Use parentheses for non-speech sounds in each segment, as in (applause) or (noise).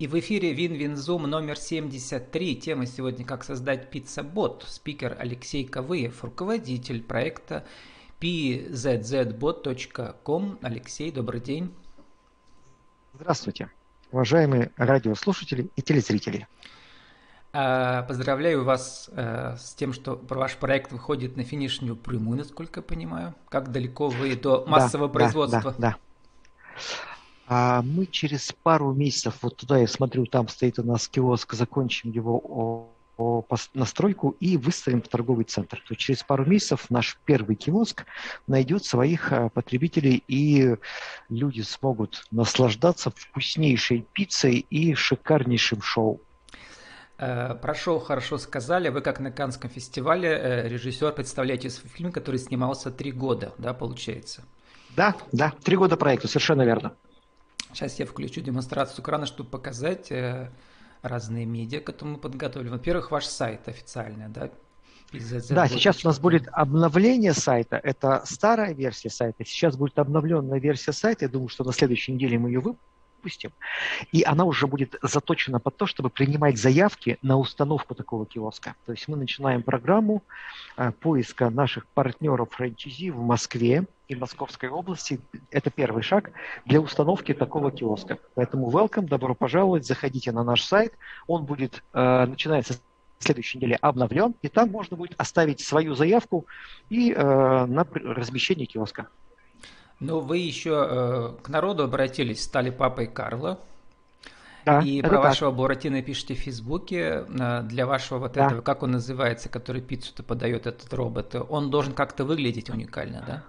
И в эфире WinWinZoom номер 73. Тема сегодня «Как создать пицца-бот». Спикер Алексей Ковыев, руководитель проекта pzzbot.com. Алексей, добрый день. Здравствуйте, уважаемые радиослушатели и телезрители. А, поздравляю вас э, с тем, что ваш проект выходит на финишную прямую, насколько я понимаю. Как далеко вы до массового да, производства? Да, да, да. А мы через пару месяцев, вот туда я смотрю, там стоит у нас киоск, закончим его о, о, настройку и выставим в торговый центр. То есть через пару месяцев наш первый киоск найдет своих а, потребителей, и люди смогут наслаждаться вкуснейшей пиццей и шикарнейшим шоу. Э, про шоу хорошо сказали. Вы как на Канском фестивале э, режиссер представляете свой фильм, который снимался три года, да, получается? Да, да, три года проекта, совершенно верно. Сейчас я включу демонстрацию экрана, чтобы показать э, разные медиа, которые мы подготовили. Во-первых, ваш сайт официальный, да? Да, сейчас у нас будет обновление сайта. Это старая версия сайта. Сейчас будет обновленная версия сайта. Я думаю, что на следующей неделе мы ее выпустим. И она уже будет заточена под то, чтобы принимать заявки на установку такого киоска. То есть мы начинаем программу э, поиска наших партнеров франчайзи в Москве и Московской области. Это первый шаг для установки такого киоска. Поэтому welcome, добро пожаловать, заходите на наш сайт. Он будет, э, начинается в следующей неделе обновлен, и там можно будет оставить свою заявку и э, на размещение киоска. Но вы еще э, к народу обратились, стали папой Карла. Да, и про так. вашего Буратино пишите в Фейсбуке. Э, для вашего вот да. этого, как он называется, который пиццу-то подает этот робот, он должен как-то выглядеть уникально, да?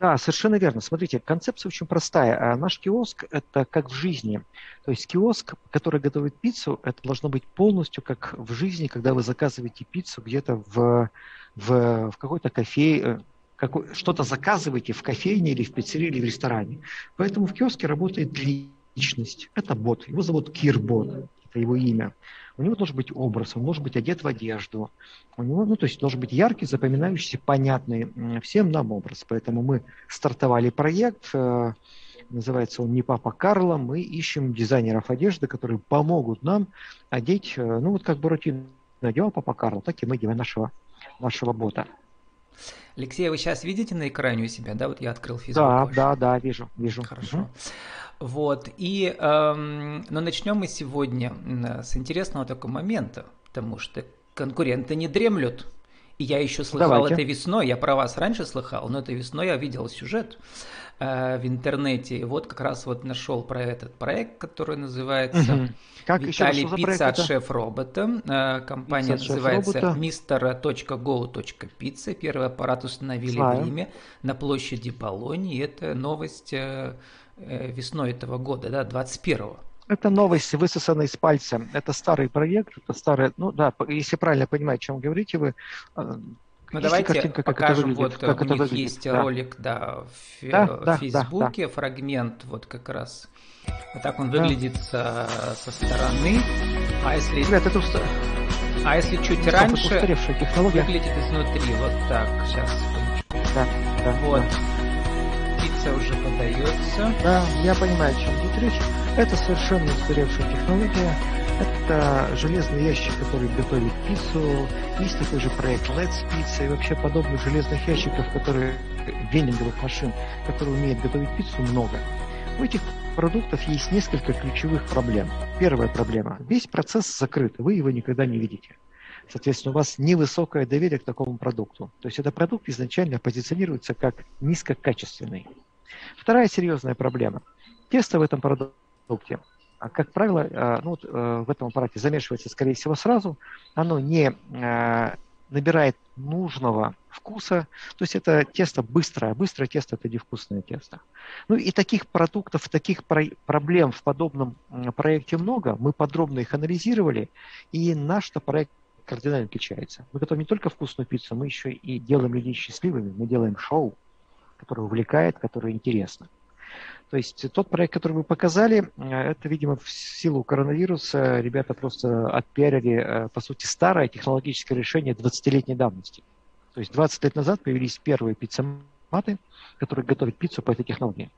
Да, совершенно верно. Смотрите, концепция очень простая. А наш киоск – это как в жизни. То есть киоск, который готовит пиццу, это должно быть полностью как в жизни, когда вы заказываете пиццу где-то в, в, в какой-то кафе, э, что-то заказываете в кофейне или в пиццерии или в ресторане. Поэтому в киоске работает личность. Это бот. Его зовут Кирбот. Это его имя. У него должен быть образ, он должен быть одет в одежду. У него, ну, то есть должен быть яркий, запоминающийся, понятный всем нам образ. Поэтому мы стартовали проект, э, называется он «Не папа Карло». Мы ищем дизайнеров одежды, которые помогут нам одеть, э, ну, вот как Буратино надел папа Карло, так и мы делаем нашего, нашего бота. Алексей, вы сейчас видите на экране у себя, да? Вот я открыл Facebook. Да, ваш. да, да, вижу, вижу. Хорошо. Угу. Вот, и, эм, но начнем мы сегодня с интересного такого момента, потому что конкуренты не дремлют. И я еще слыхал Давайте. это весной, я про вас раньше слыхал, но это весной я видел сюжет э, в интернете. И вот как раз вот нашел про этот проект, который называется угу. как Виталий Пицца от шеф-робота. Э, компания Пицца называется mister.go.pizza. Первый аппарат установили Знаю. в Риме на площади Болони. И это новость э, э, весной этого года, да, 21-го. Это новость, высосанная из пальца. Это старый проект, это старый, ну да, если правильно понимаю, о чем говорите вы. Э, ну давайте картинка, как покажем, это выглядит, вот как у это них выглядит. есть да. ролик, да, в, да, в да, Фейсбуке, да, да. фрагмент, вот как раз. Вот так он выглядит да. со, со стороны. А если... Ребят, это уста... А если чуть Стоп, раньше, технология. выглядит изнутри, вот так, сейчас, Да, да, вот. Да. Пицца уже подается. Да, я понимаю, о чем идет речь. Это совершенно устаревшая технология. Это железный ящик, который готовит пиццу. Есть такой же проект Let's Pizza и вообще подобных железных ящиков, которые венинговых машин, которые умеют готовить пиццу, много. У этих продуктов есть несколько ключевых проблем. Первая проблема. Весь процесс закрыт, вы его никогда не видите. Соответственно, у вас невысокое доверие к такому продукту. То есть этот продукт изначально позиционируется как низкокачественный. Вторая серьезная проблема. Тесто в этом продукте. А, как правило, э, ну, э, в этом аппарате замешивается, скорее всего, сразу. Оно не э, набирает нужного вкуса. То есть это тесто быстрое. Быстрое тесто – это невкусное тесто. Ну и таких продуктов, таких проблем в подобном проекте много. Мы подробно их анализировали. И наш-то проект кардинально отличается. Мы готовим не только вкусную пиццу, мы еще и делаем людей счастливыми. Мы делаем шоу, которое увлекает, которое интересно. То есть тот проект, который вы показали, э, это, видимо, в силу коронавируса ребята просто отпиарили, э, по сути, старое технологическое решение 20-летней давности. То есть 20 лет назад появились первые пиццематы, которые готовят пиццу по этой технологии.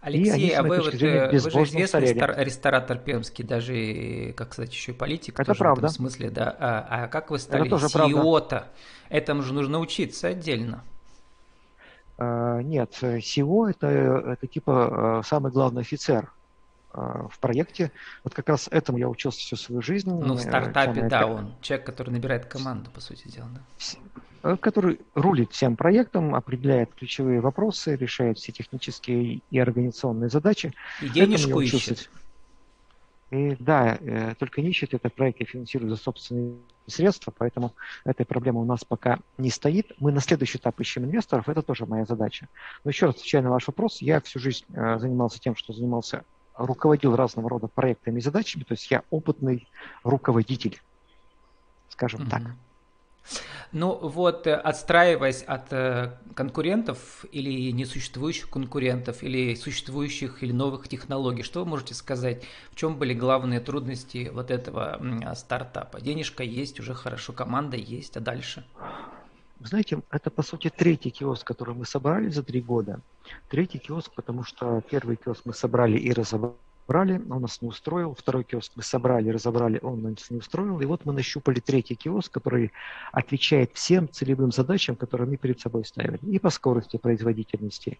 Алексей, а вы, вот, э, вы же известный стар, ресторатор пермский, даже, как сказать, еще и политик. Это тоже правда. В этом смысле, да. А, а как вы стали CEO-то? Этому же нужно учиться отдельно. А, нет, SEO это, это типа э, самый главный офицер в проекте. Вот как раз этому я учился всю свою жизнь. Ну, в стартапе, да, он человек, который набирает команду, по сути дела, да. Э, который рулит всем проектом, определяет ключевые вопросы, решает все технические и организационные задачи. И денежку ищет. И, да, э, только не ищет, это проект финансирует за собственные средства, поэтому этой проблемы у нас пока не стоит. Мы на следующий этап ищем инвесторов, это тоже моя задача. Но еще раз отвечая на ваш вопрос, я всю жизнь э, занимался тем, что занимался, руководил разного рода проектами и задачами, то есть я опытный руководитель, скажем mm-hmm. так. Ну вот, э, отстраиваясь от э, конкурентов или несуществующих конкурентов, или существующих или новых технологий, что вы можете сказать, в чем были главные трудности вот этого стартапа? Денежка есть, уже хорошо, команда есть, а дальше? Знаете, это по сути третий киоск, который мы собрали за три года. Третий киоск, потому что первый киоск мы собрали и разобрали брали, он нас не устроил. Второй киоск мы собрали, разобрали, он нас не устроил. И вот мы нащупали третий киоск, который отвечает всем целевым задачам, которые мы перед собой ставили. И по скорости производительности,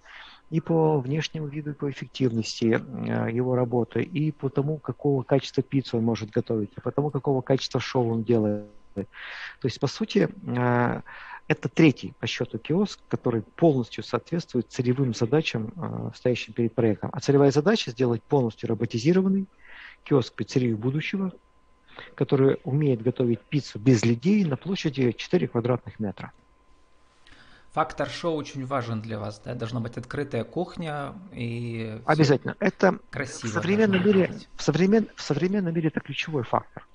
и по внешнему виду, и по эффективности э, его работы, и по тому, какого качества пиццу он может готовить, и по тому, какого качества шоу он делает. То есть, по сути, э, это третий по счету киоск, который полностью соответствует целевым задачам, э, стоящим перед проектом. А целевая задача сделать полностью роботизированный киоск пиццерии будущего, который умеет готовить пиццу без людей на площади 4 квадратных метра. Фактор шоу очень важен для вас, да? Должна быть открытая кухня и обязательно. Это красиво. В современном мире, в, современ, в современном мире это ключевой фактор.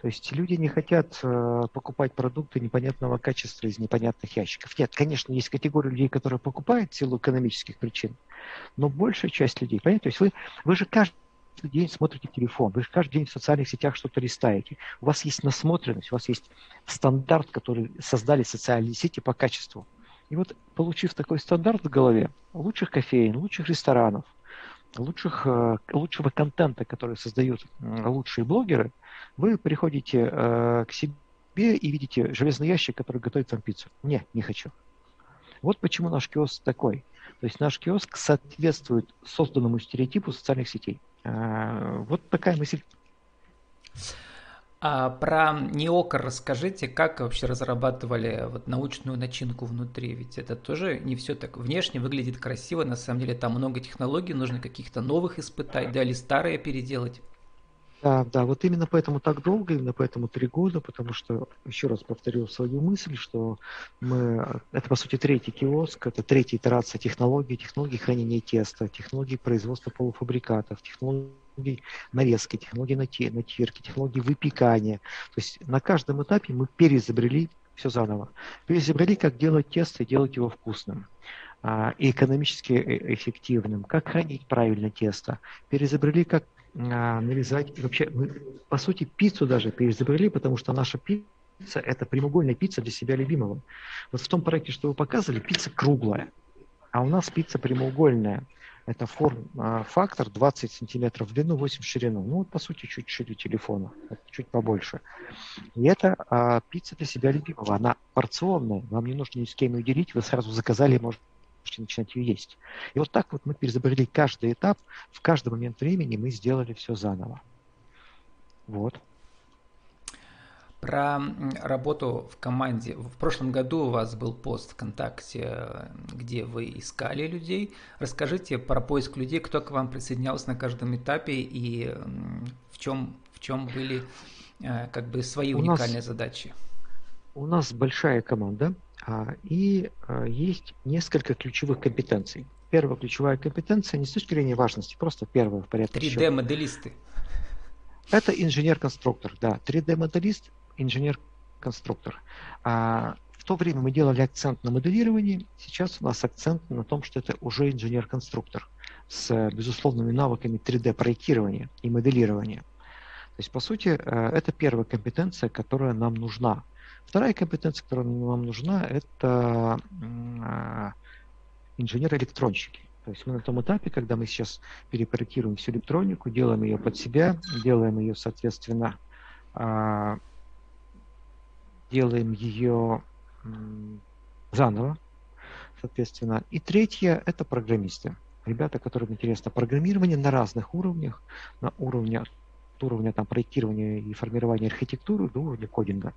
То есть люди не хотят э, покупать продукты непонятного качества из непонятных ящиков. Нет, конечно, есть категория людей, которые покупают в силу экономических причин, но большая часть людей, понимаете, то есть вы, вы же каждый день смотрите телефон, вы же каждый день в социальных сетях что-то листаете. У вас есть насмотренность, у вас есть стандарт, который создали социальные сети по качеству. И вот, получив такой стандарт в голове, лучших кофеин, лучших ресторанов, лучших, э, лучшего контента, который создают лучшие блогеры, вы приходите э, к себе и видите железный ящик, который готовит вам пиццу. Не, не хочу. Вот почему наш киоск такой. То есть наш киоск соответствует созданному стереотипу социальных сетей. Э, вот такая мысль. А про неокр расскажите, как вообще разрабатывали вот научную начинку внутри? Ведь это тоже не все так внешне выглядит красиво, на самом деле там много технологий, нужно каких-то новых испытать, да, или старые переделать. Да, да, вот именно поэтому так долго, именно поэтому три года, потому что, еще раз повторю свою мысль, что мы, это по сути третий киоск, это третья итерация технологий, технологий хранения теста, технологий производства полуфабрикатов, технологий нарезки, технологии натирки, технологии выпекания. То есть на каждом этапе мы переизобрели все заново. Переизобрели, как делать тесто и делать его вкусным а, и экономически э, эффективным, как хранить правильно тесто. Переизобрели, как а, нарезать. Вообще, мы, по сути, пиццу даже переизобрели, потому что наша пицца – это прямоугольная пицца для себя любимого. Вот в том проекте, что вы показывали, пицца круглая, а у нас пицца прямоугольная. Это форм-фактор 20 сантиметров в длину, 8 в ширину. Ну, вот, по сути, чуть шире телефона, чуть побольше. И это а, пицца для себя любимого. Она порционная, вам не нужно ни с кем ее делить, вы сразу заказали, может можете начинать ее есть. И вот так вот мы перезабрали каждый этап, в каждый момент времени мы сделали все заново. Вот. Про работу в команде. В прошлом году у вас был пост ВКонтакте, где вы искали людей. Расскажите про поиск людей, кто к вам присоединялся на каждом этапе и в чем, в чем были э, как бы свои у уникальные нас, задачи. У нас большая команда, и а, есть несколько ключевых компетенций. Первая ключевая компетенция не с точки зрения важности, просто первая в порядке 3D-моделисты. Это инженер-конструктор, да. 3D-моделист, инженер-конструктор. А в то время мы делали акцент на моделировании, сейчас у нас акцент на том, что это уже инженер-конструктор с безусловными навыками 3D-проектирования и моделирования. То есть, по сути, э, это первая компетенция, которая нам нужна Вторая компетенция, которая нам нужна, это а, инженеры-электронщики. То есть мы на том этапе, когда мы сейчас перепроектируем всю электронику, делаем ее под себя, делаем ее, соответственно, а, делаем ее заново, соответственно. И третье – это программисты. Ребята, которым интересно программирование на разных уровнях, на уровне, от уровня там, проектирования и формирования архитектуры до уровня кодинга.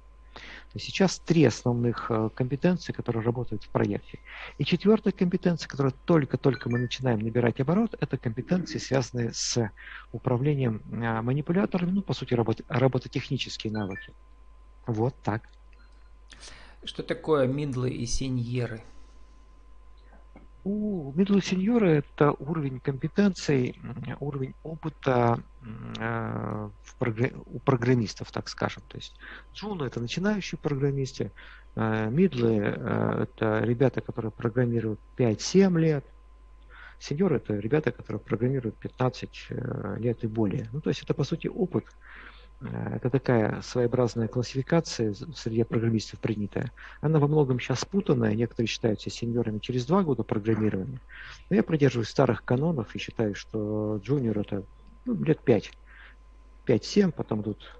Сейчас три основных э, компетенции, которые работают в проекте. И четвертая компетенция, которую только-только мы начинаем набирать оборот, это компетенции, связанные с управлением э, манипуляторами, ну, по сути, работ, робототехнические навыки. Вот так. Что такое мидлы и сеньеры? У middle сеньора это уровень компетенций, уровень опыта э, у программистов, так скажем. То есть джуны это начинающие программисты, э, мидлы э, это ребята, которые программируют 5-7 лет, сеньоры это ребята, которые программируют 15 лет и более. Ну, то есть это по сути опыт, это такая своеобразная классификация среди программистов принятая. Она во многом сейчас спутанная. Некоторые считаются сеньорами через два года программирования. Но я придерживаюсь старых канонов и считаю, что джуниор это ну, лет пять. 5-7, потом идут,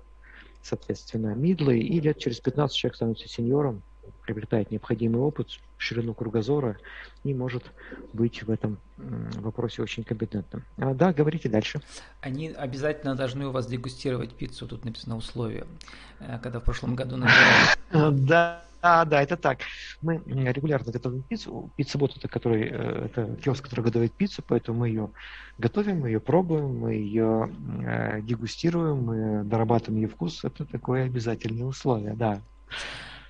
соответственно, мидлы, и лет через 15 человек становится сеньором, приобретает необходимый опыт, ширину кругозора и может быть в этом вопросе очень компетентным. А, да, говорите дальше. Они обязательно должны у вас дегустировать пиццу, тут написано условие, э, когда в прошлом году набирали. Да, (laughs) да, да, это так. Мы регулярно готовим пиццу. Пицца-бот это, который, э, это киоск, который готовит пиццу, поэтому мы ее готовим, мы ее пробуем, мы ее э, дегустируем, мы дорабатываем ее вкус. Это такое обязательное условие, да.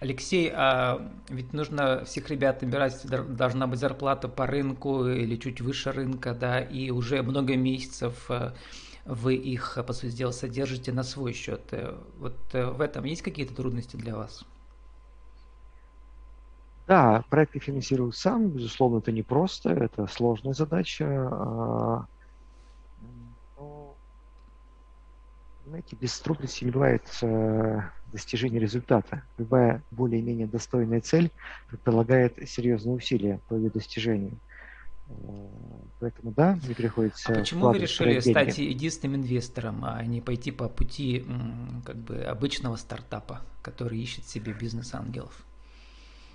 Алексей, а ведь нужно всех ребят набирать, должна быть зарплата по рынку или чуть выше рынка, да, и уже много месяцев э, вы их, по сути дела, содержите на свой счет. Э, вот э, в этом есть какие-то трудности для вас? Да, проекты финансирую сам, безусловно, это непросто, это сложная задача. А, но, знаете, без трудностей не бывает достижения результата. Любая более-менее достойная цель предполагает серьезные усилия по ее достижению. Э, поэтому да, мне приходится. А почему вы решили стать единственным инвестором, а не пойти по пути как бы обычного стартапа, который ищет себе бизнес-ангелов?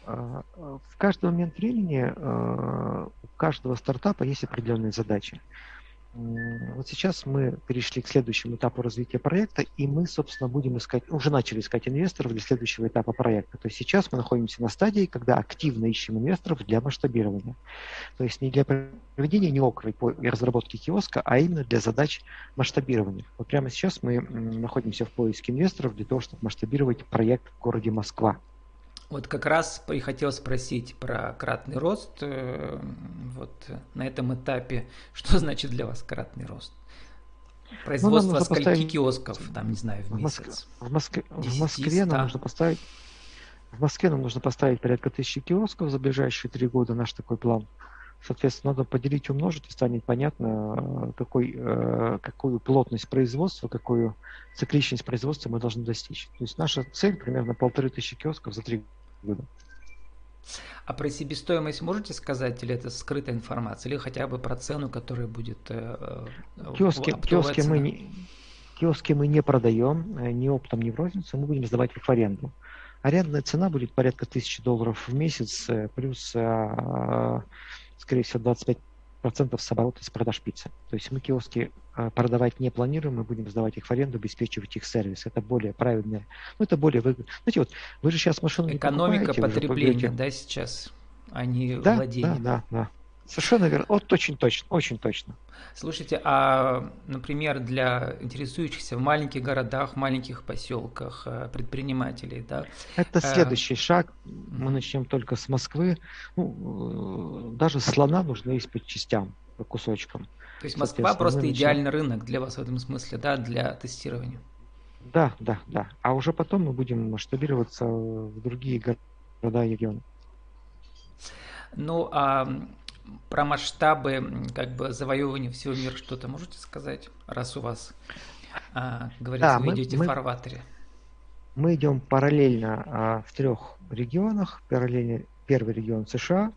А, в каждый момент времени э, у каждого стартапа есть определенные задачи. Вот сейчас мы перешли к следующему этапу развития проекта, и мы, собственно, будем искать, уже начали искать инвесторов для следующего этапа проекта. То есть сейчас мы находимся на стадии, когда активно ищем инвесторов для масштабирования. То есть не для проведения неоковой по разработке киоска, а именно для задач масштабирования. Вот прямо сейчас мы находимся в поиске инвесторов для того, чтобы масштабировать проект в городе Москва. Вот как раз и хотел спросить про кратный рост. Э, вот на этом этапе, (laughs) что значит для вас кратный рост? Производство ну, скольки поставить... киосков, там, не знаю, в месяц? В, Москве, в, Москве, в Москве нам нужно поставить в Москве нам нужно поставить порядка тысячи киосков за ближайшие три года, наш такой план. Соответственно, надо поделить, умножить, и станет понятно, какой, э, какую плотность производства, какую цикличность производства мы должны достичь. То есть наша цель примерно полторы тысячи киосков за три года. А про себестоимость можете сказать, или это скрытая информация, или хотя бы про цену, которая будет э, э киоски, киоски, мы не, киоски мы не продаем, э, ни оптом, ни в розницу, мы будем сдавать их в аренду. Арендная цена будет порядка тысячи долларов в месяц, э, плюс, скорее всего, 25 процентов с оборота с продаж пиццы. То есть мы киоски а, продавать не планируем, мы будем сдавать их в аренду, обеспечивать их сервис. Это более правильное, ну это более выгодно. Знаете, вот вы же сейчас машину Экономика потребления, да, сейчас, а не да, владение. Да, да, да. Совершенно верно. Вот очень точно, очень точно. Слушайте, а, например, для интересующихся в маленьких городах, маленьких поселках э, предпринимателей, да? Это а... следующий шаг. Мы начнем только с Москвы. Ну, э, даже слона нужно есть по частям, по кусочкам. То есть Москва просто начнем... идеальный рынок для вас в этом смысле, да, для тестирования? Да, да, да. А уже потом мы будем масштабироваться в другие города и регионы. Ну, а про масштабы как бы завоевывания всего мира что-то можете сказать, раз у вас, а, говорится, да, вы мы, идете мы, в фарватере? Мы идем параллельно а, в трех регионах. Параллельно первый регион США,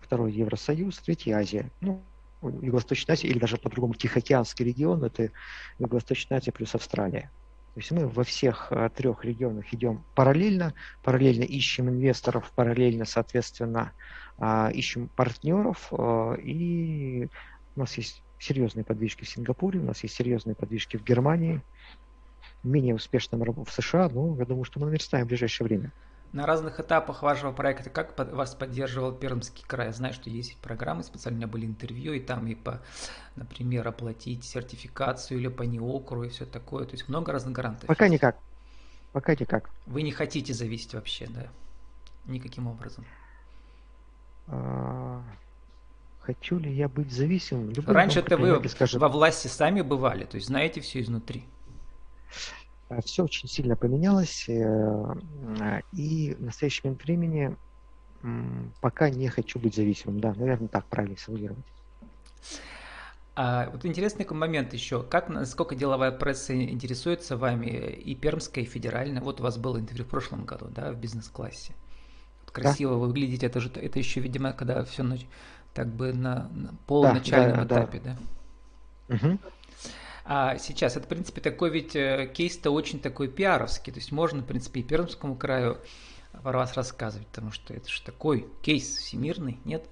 второй Евросоюз, третий Азия. Ну, Юго-Восточная Азия, или даже по-другому Тихоокеанский регион, это Юго-Восточная Азия плюс Австралия. То есть мы во всех э, трех регионах идем параллельно, параллельно ищем инвесторов, параллельно, соответственно, ищем партнеров, э, и у нас есть серьезные подвижки в Сингапуре, у нас есть серьезные подвижки в Германии, менее успешным в США, но я думаю, что мы наверстаем в ближайшее время. На разных этапах вашего проекта как вас поддерживал Пермский край? Я знаю, что есть программы, специально были интервью, и там и по, например, оплатить сертификацию или по НИОКРу и все такое. То есть много разных гарантов. Пока есть. никак. Пока никак. Вы не хотите зависеть вообще, да? Никаким образом. А, хочу ли я быть зависимым? Раньше это вы скажет... во власти сами бывали, то есть знаете все изнутри. Э, Все очень сильно поменялось, э, и в настоящий момент времени пока не хочу быть зависимым. Да, наверное, так правильно сформулировать. А, вот интересный момент еще. Как, насколько деловая пресса интересуется вами, и пермская, и федеральная? Вот у вас было интервью в прошлом году, да, в бизнес-классе. Красиво да. вы выглядите. Это же это еще, видимо, когда все так бы на, на полуначальном да, да, этапе, да? да? Угу. А сейчас это, в принципе, такой ведь э, кейс-то очень такой пиаровский. То есть можно, в принципе, и Пермскому краю про вас рассказывать, потому что это же такой кейс всемирный, нет?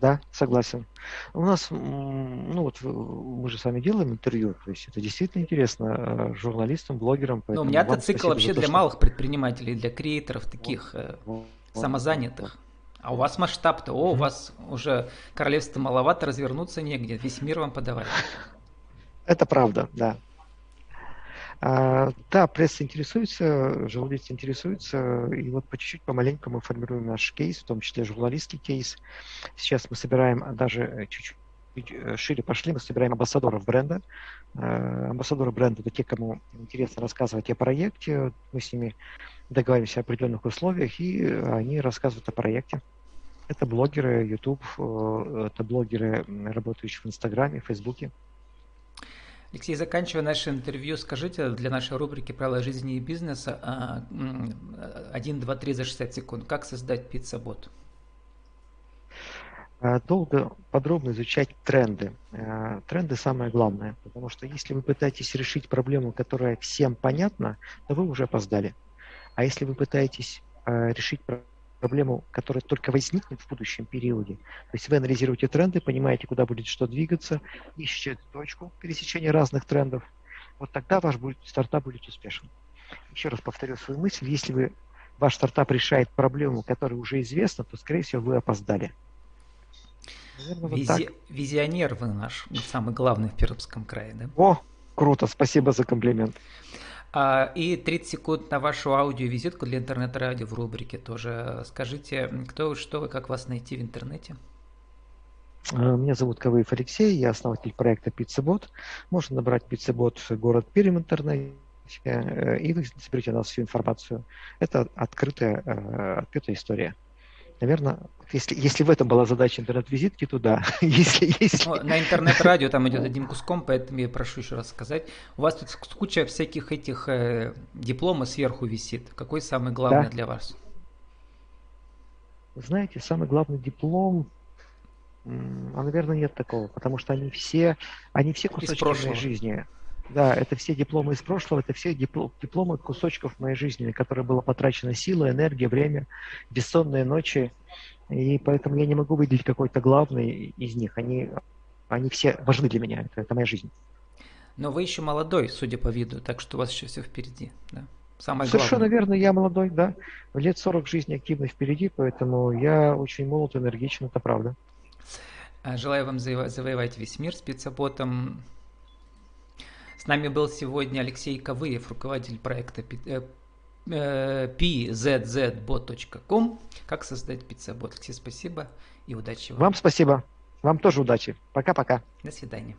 Да, согласен. У нас, ну вот мы же с вами делаем интервью, то есть это действительно интересно э, журналистам, блогерам. Ну, у меня это цикл вообще то, для что... малых предпринимателей, для креаторов таких вот, вот, самозанятых. А у вас масштаб-то, о, у вас уже королевство маловато, развернуться негде, весь мир вам подавать. (laughs) Это правда, да. А, да, пресса интересуется, журналисты интересуются, и вот по чуть-чуть, помаленьку мы формируем наш кейс, в том числе журналистский кейс. Сейчас мы собираем даже чуть-чуть э, шире пошли, мы собираем амбассадоров бренда. А, амбассадоры бренда – это те, кому интересно рассказывать о проекте. Мы с ними договариваемся о определенных условиях, и они рассказывают о проекте. Это блогеры YouTube, э, это блогеры, работающие в Инстаграме, Фейсбуке. Алексей, заканчивая наше интервью, скажите для нашей рубрики «Правила жизни и бизнеса» 1, 2, 3 за 60 секунд. Как создать пиццабот? А, долго, подробно изучать тренды. А, тренды самое главное, потому что если вы пытаетесь решить проблему, которая всем понятна, то вы уже опоздали. А если вы пытаетесь а, решить проблему, которая только возникнет в будущем периоде. То есть вы анализируете тренды, понимаете, куда будет что двигаться, ищете точку пересечения разных трендов. Вот тогда ваш будет, стартап будет успешен. Еще раз повторю свою мысль. Если вы, ваш стартап решает проблему, которая уже известна, то, скорее всего, вы опоздали. Наверное, Визи... вот Визионер вы наш, самый главный в Пермском крае, да? О, круто, спасибо за комплимент. А, и 30 секунд на вашу аудиовизитку для интернет-радио в рубрике тоже. Скажите, кто вы, что вы, как вас найти в интернете? А, меня зовут Кавыев Алексей, я основатель проекта PizzaBot. Можно набрать PizzaBot город Пермь в интернете, э, и вы соберете у нас всю информацию. Это открытая, э, открытая история. Наверное, если, если в этом была задача интернет-визитки, то да. (laughs) если, если... Ну, на интернет-радио там идет одним куском, поэтому я прошу еще раз сказать. У вас тут куча всяких этих э, дипломов сверху висит. Какой самый главный да. для вас? Знаете, самый главный диплом, а, наверное, нет такого, потому что они все, они все кусочки моей жизни. Да, это все дипломы из прошлого, это все дипломы кусочков моей жизни, на которые была потрачена сила, энергия, время, бессонные ночи. И поэтому я не могу выделить какой-то главный из них. Они, они все важны для меня, это, это моя жизнь. Но вы еще молодой, судя по виду, так что у вас еще все впереди. Да? Самое Совершенно главное. верно, я молодой, да. Лет 40 жизни активно впереди, поэтому я очень молод, энергичен, это правда. Желаю вам завоевать весь мир с спецаботом. С нами был сегодня Алексей Ковыев, руководитель проекта pzzbot.com. Как создать пиццабот. Алексей, спасибо и удачи вам. Вам спасибо. Вам тоже удачи. Пока-пока. До свидания.